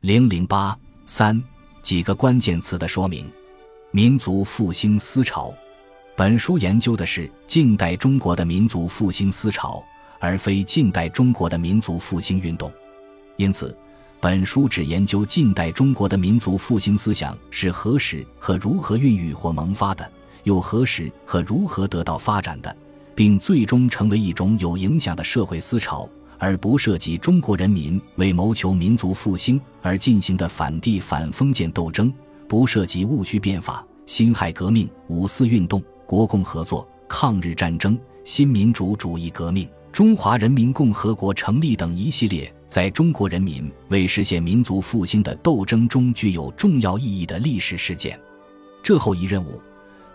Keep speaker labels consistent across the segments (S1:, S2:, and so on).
S1: 零零八三几个关键词的说明：民族复兴思潮。本书研究的是近代中国的民族复兴思潮，而非近代中国的民族复兴运动。因此，本书只研究近代中国的民族复兴思想是何时和如何孕育或萌发的，又何时和如何得到发展的，并最终成为一种有影响的社会思潮，而不涉及中国人民为谋求民族复兴而进行的反帝反封建斗争，不涉及戊戌变法、辛亥革命、五四运动。国共合作、抗日战争、新民主主义革命、中华人民共和国成立等一系列在中国人民为实现民族复兴的斗争中具有重要意义的历史事件，这后一任务，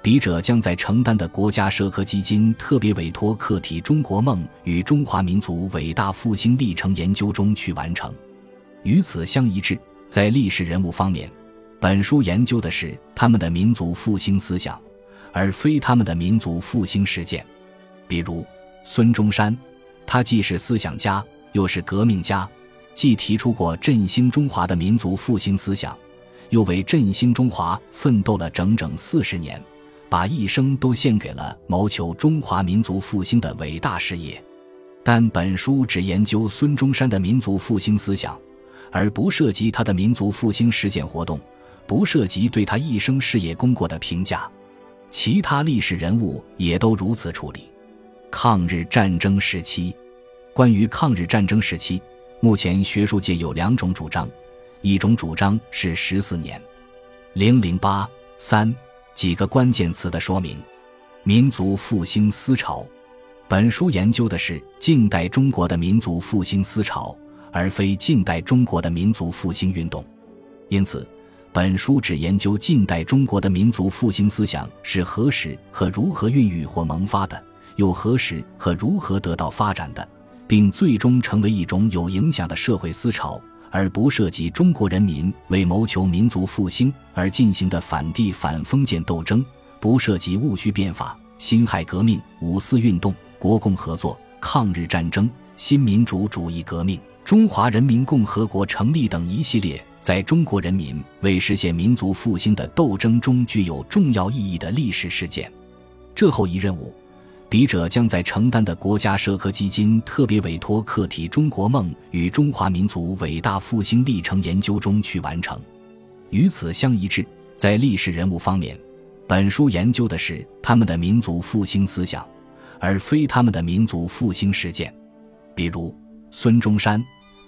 S1: 笔者将在承担的国家社科基金特别委托课题《中国梦与中华民族伟大复兴历程研究》中去完成。与此相一致，在历史人物方面，本书研究的是他们的民族复兴思想。而非他们的民族复兴实践，比如孙中山，他既是思想家，又是革命家，既提出过振兴中华的民族复兴思想，又为振兴中华奋斗了整整四十年，把一生都献给了谋求中华民族复兴的伟大事业。但本书只研究孙中山的民族复兴思想，而不涉及他的民族复兴实践活动，不涉及对他一生事业功过的评价。其他历史人物也都如此处理。抗日战争时期，关于抗日战争时期，目前学术界有两种主张，一种主张是十四年。零零八三几个关键词的说明：民族复兴思潮。本书研究的是近代中国的民族复兴思潮，而非近代中国的民族复兴运动，因此。本书只研究近代中国的民族复兴思想是何时和如何孕育或萌发的，又何时和如何得到发展的，并最终成为一种有影响的社会思潮，而不涉及中国人民为谋求民族复兴而进行的反帝反封建斗争，不涉及戊戌变法、辛亥革命、五四运动、国共合作、抗日战争、新民主主义革命、中华人民共和国成立等一系列。在中国人民为实现民族复兴的斗争中具有重要意义的历史事件，这后一任务，笔者将在承担的国家社科基金特别委托课题《中国梦与中华民族伟大复兴历程研究》中去完成。与此相一致，在历史人物方面，本书研究的是他们的民族复兴思想，而非他们的民族复兴实践。比如孙中山，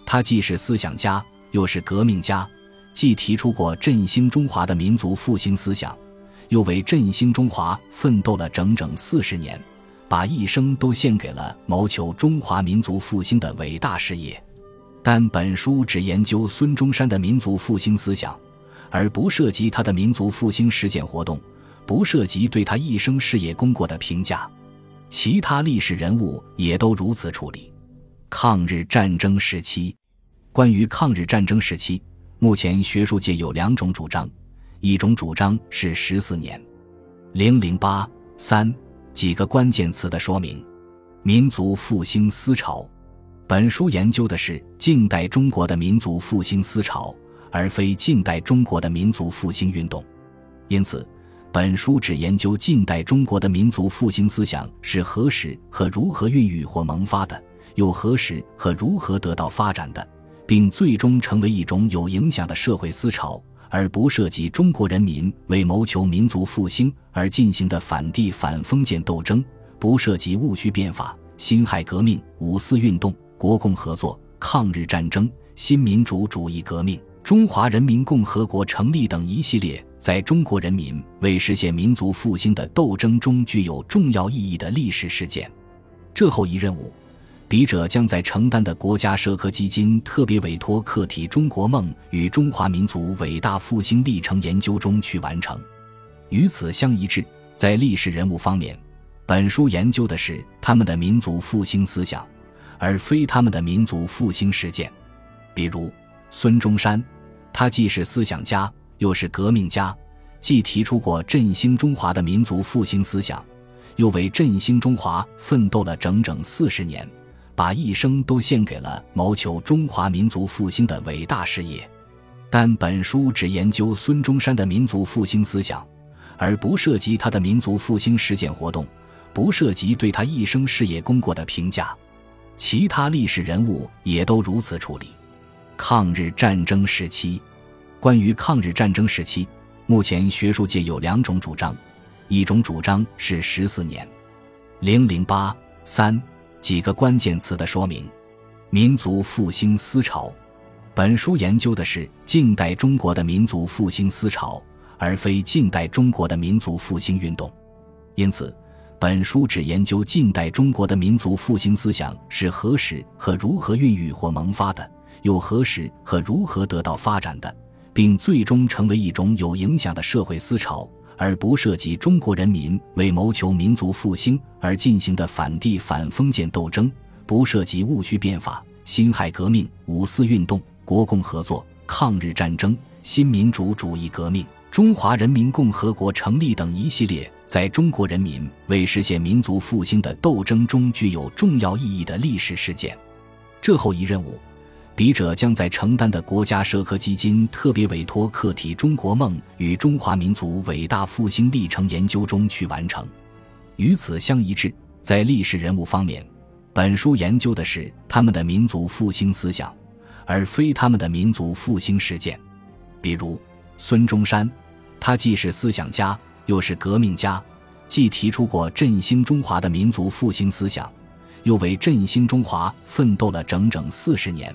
S1: 他既是思想家。又是革命家，既提出过振兴中华的民族复兴思想，又为振兴中华奋斗了整整四十年，把一生都献给了谋求中华民族复兴的伟大事业。但本书只研究孙中山的民族复兴思想，而不涉及他的民族复兴实践活动，不涉及对他一生事业功过的评价。其他历史人物也都如此处理。抗日战争时期。关于抗日战争时期，目前学术界有两种主张，一种主张是十四年。零零八三几个关键词的说明：民族复兴思潮。本书研究的是近代中国的民族复兴思潮，而非近代中国的民族复兴运动，因此，本书只研究近代中国的民族复兴思想是何时和如何孕育或萌发的，又何时和如何得到发展的。并最终成为一种有影响的社会思潮，而不涉及中国人民为谋求民族复兴而进行的反帝反封建斗争，不涉及戊戌变法、辛亥革命、五四运动、国共合作、抗日战争、新民主主义革命、中华人民共和国成立等一系列在中国人民为实现民族复兴的斗争中具有重要意义的历史事件。这后一任务。笔者将在承担的国家社科基金特别委托课题《中国梦与中华民族伟大复兴历程研究》中去完成。与此相一致，在历史人物方面，本书研究的是他们的民族复兴思想，而非他们的民族复兴实践。比如孙中山，他既是思想家，又是革命家，既提出过振兴中华的民族复兴思想，又为振兴中华奋斗了整整四十年。把一生都献给了谋求中华民族复兴的伟大事业，但本书只研究孙中山的民族复兴思想，而不涉及他的民族复兴实践活动，不涉及对他一生事业功过的评价。其他历史人物也都如此处理。抗日战争时期，关于抗日战争时期，目前学术界有两种主张，一种主张是十四年，零零八三几个关键词的说明，民族复兴思潮。本书研究的是近代中国的民族复兴思潮，而非近代中国的民族复兴运动，因此。本书只研究近代中国的民族复兴思想是何时和如何孕育或萌发的，又何时和如何得到发展的，并最终成为一种有影响的社会思潮，而不涉及中国人民为谋求民族复兴而进行的反帝反封建斗争，不涉及戊戌变法、辛亥革命、五四运动、国共合作、抗日战争、新民主主义革命。中华人民共和国成立等一系列在中国人民为实现民族复兴的斗争中具有重要意义的历史事件，这后一任务，笔者将在承担的国家社科基金特别委托课题“中国梦与中华民族伟大复兴历程研究”中去完成。与此相一致，在历史人物方面，本书研究的是他们的民族复兴思想，而非他们的民族复兴实践，比如孙中山。他既是思想家，又是革命家，既提出过振兴中华的民族复兴思想，又为振兴中华奋斗了整整四十年，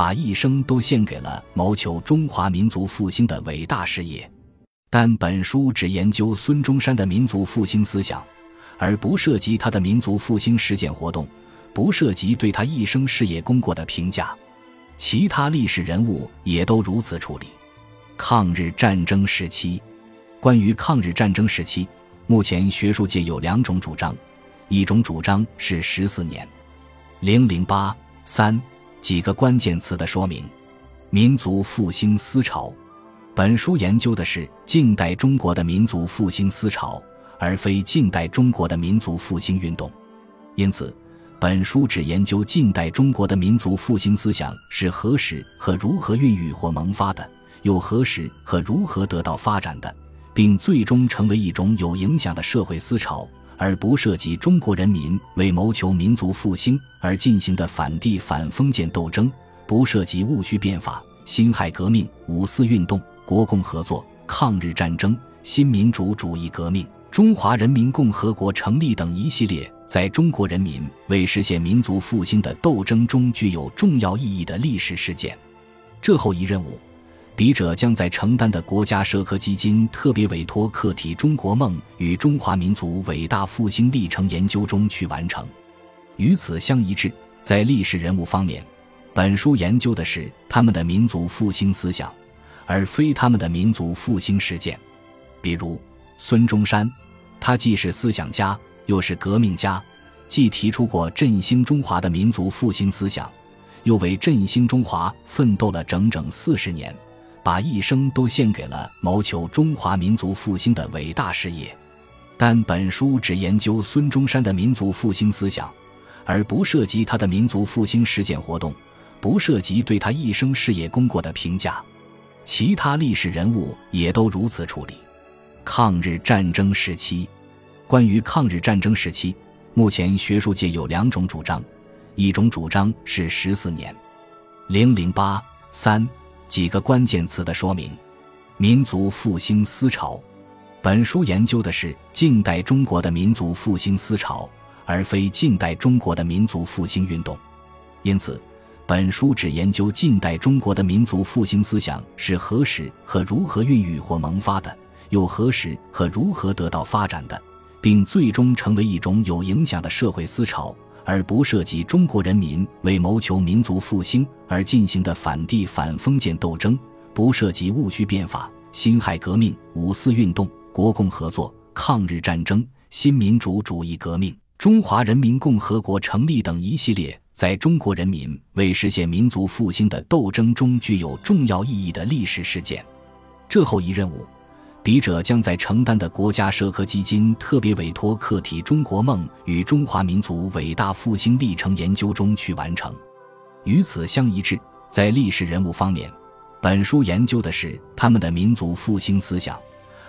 S1: 把一生都献给了谋求中华民族复兴的伟大事业。但本书只研究孙中山的民族复兴思想，而不涉及他的民族复兴实践活动，不涉及对他一生事业功过的评价。其他历史人物也都如此处理。抗日战争时期，关于抗日战争时期，目前学术界有两种主张，一种主张是十四年，零零八三几个关键词的说明，民族复兴思潮。本书研究的是近代中国的民族复兴思潮，而非近代中国的民族复兴运动，因此，本书只研究近代中国的民族复兴思想是何时和如何孕育或萌发的。又何时和如何得到发展的，并最终成为一种有影响的社会思潮，而不涉及中国人民为谋求民族复兴而进行的反帝反封建斗争，不涉及戊戌变法、辛亥革命、五四运动、国共合作、抗日战争、新民主主义革命、中华人民共和国成立等一系列在中国人民为实现民族复兴的斗争中具有重要意义的历史事件。这后一任务。笔者将在承担的国家社科基金特别委托课题“中国梦与中华民族伟大复兴历程研究”中去完成。与此相一致，在历史人物方面，本书研究的是他们的民族复兴思想，而非他们的民族复兴实践。比如孙中山，他既是思想家，又是革命家，既提出过振兴中华的民族复兴思想，又为振兴中华奋斗了整整四十年。把一生都献给了谋求中华民族复兴的伟大事业，但本书只研究孙中山的民族复兴思想，而不涉及他的民族复兴实践活动，不涉及对他一生事业功过的评价。其他历史人物也都如此处理。抗日战争时期，关于抗日战争时期，目前学术界有两种主张，一种主张是十四年，零零八三。几个关键词的说明：民族复兴思潮。本书研究的是近代中国的民族复兴思潮，而非近代中国的民族复兴运动。因此，本书只研究近代中国的民族复兴思想是何时和如何孕育或萌发的，又何时和如何得到发展的，并最终成为一种有影响的社会思潮。而不涉及中国人民为谋求民族复兴而进行的反帝反封建斗争，不涉及戊戌变法、辛亥革命、五四运动、国共合作、抗日战争、新民主主义革命、中华人民共和国成立等一系列在中国人民为实现民族复兴的斗争中具有重要意义的历史事件。这后一任务。笔者将在承担的国家社科基金特别委托课题“中国梦与中华民族伟大复兴历程研究”中去完成。与此相一致，在历史人物方面，本书研究的是他们的民族复兴思想，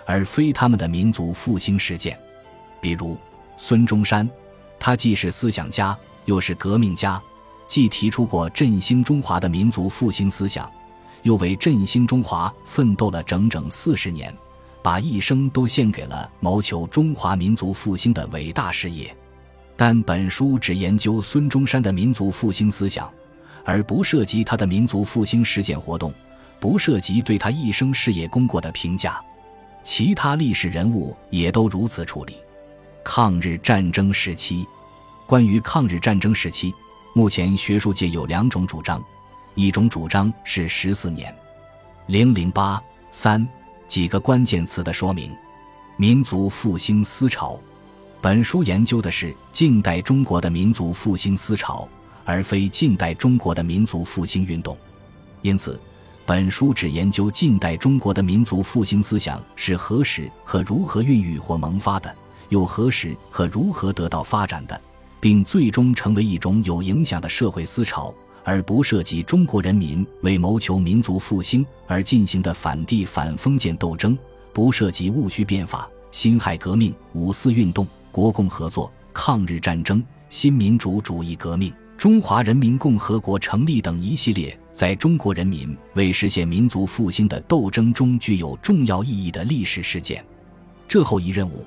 S1: 而非他们的民族复兴实践。比如孙中山，他既是思想家，又是革命家，既提出过振兴中华的民族复兴思想，又为振兴中华奋斗了整整四十年，把一生都献给了谋求中华民族复兴的伟大事业。但本书只研究孙中山的民族复兴思想，而不涉及他的民族复兴实践活动。不涉及对他一生事业功过的评价，其他历史人物也都如此处理。抗日战争时期，关于抗日战争时期，目前学术界有两种主张，一种主张是十四年，零零八三几个关键词的说明。民族复兴思潮，本书研究的是近代中国的民族复兴思潮，而非近代中国的民族复兴运动，因此。本书只研究近代中国的民族复兴思想是何时和如何孕育或萌发的，又何时和如何得到发展的，并最终成为一种有影响的社会思潮，而不涉及中国人民为谋求民族复兴而进行的反帝反封建斗争，不涉及戊戌变法、辛亥革命、五四运动、国共合作、抗日战争、新民主主义革命。中华人民共和国成立等一系列在中国人民为实现民族复兴的斗争中具有重要意义的历史事件，这后一任务，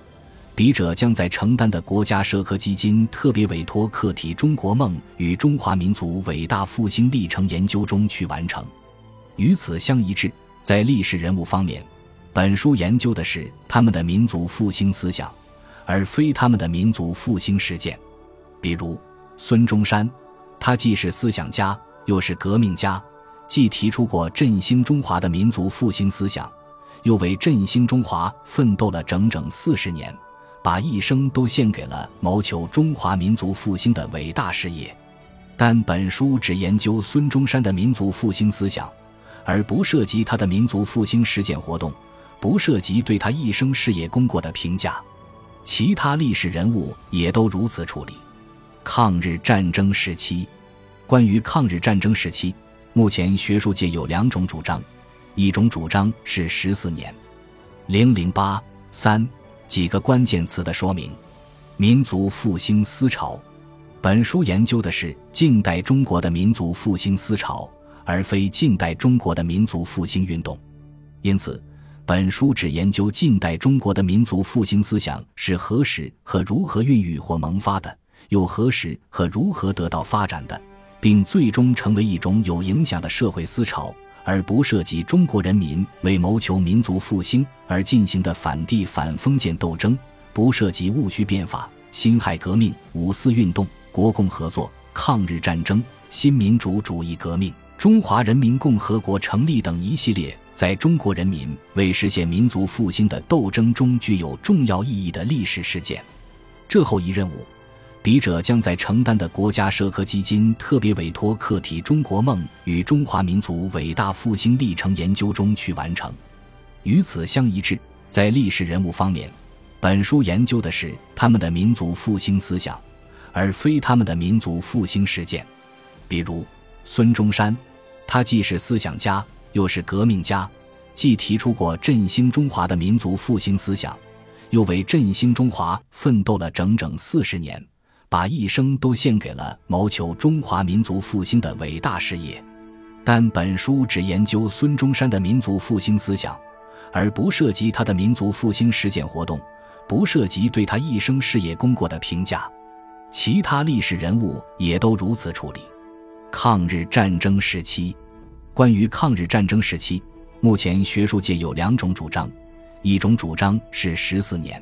S1: 笔者将在承担的国家社科基金特别委托课题《中国梦与中华民族伟大复兴历程研究》中去完成。与此相一致，在历史人物方面，本书研究的是他们的民族复兴思想，而非他们的民族复兴实践，比如孙中山。他既是思想家，又是革命家，既提出过振兴中华的民族复兴思想，又为振兴中华奋斗了整整四十年，把一生都献给了谋求中华民族复兴的伟大事业。但本书只研究孙中山的民族复兴思想，而不涉及他的民族复兴实践活动，不涉及对他一生事业功过的评价。其他历史人物也都如此处理。抗日战争时期。关于抗日战争时期，目前学术界有两种主张，一种主张是十四年，零零八三几个关键词的说明。民族复兴思潮，本书研究的是近代中国的民族复兴思潮，而非近代中国的民族复兴运动，因此，本书只研究近代中国的民族复兴思想是何时和如何孕育或萌发的，又何时和如何得到发展的。并最终成为一种有影响的社会思潮，而不涉及中国人民为谋求民族复兴而进行的反帝反封建斗争，不涉及戊戌变法、辛亥革命、五四运动、国共合作、抗日战争、新民主主义革命、中华人民共和国成立等一系列在中国人民为实现民族复兴的斗争中具有重要意义的历史事件。这后一任务。笔者将在承担的国家社科基金特别委托课题《中国梦与中华民族伟大复兴历程研究》中去完成。与此相一致，在历史人物方面，本书研究的是他们的民族复兴思想，而非他们的民族复兴实践。比如孙中山，他既是思想家，又是革命家，既提出过振兴中华的民族复兴思想，又为振兴中华奋斗了整整四十年。把一生都献给了谋求中华民族复兴的伟大事业，但本书只研究孙中山的民族复兴思想，而不涉及他的民族复兴实践活动，不涉及对他一生事业功过的评价。其他历史人物也都如此处理。抗日战争时期，关于抗日战争时期，目前学术界有两种主张，一种主张是十四年。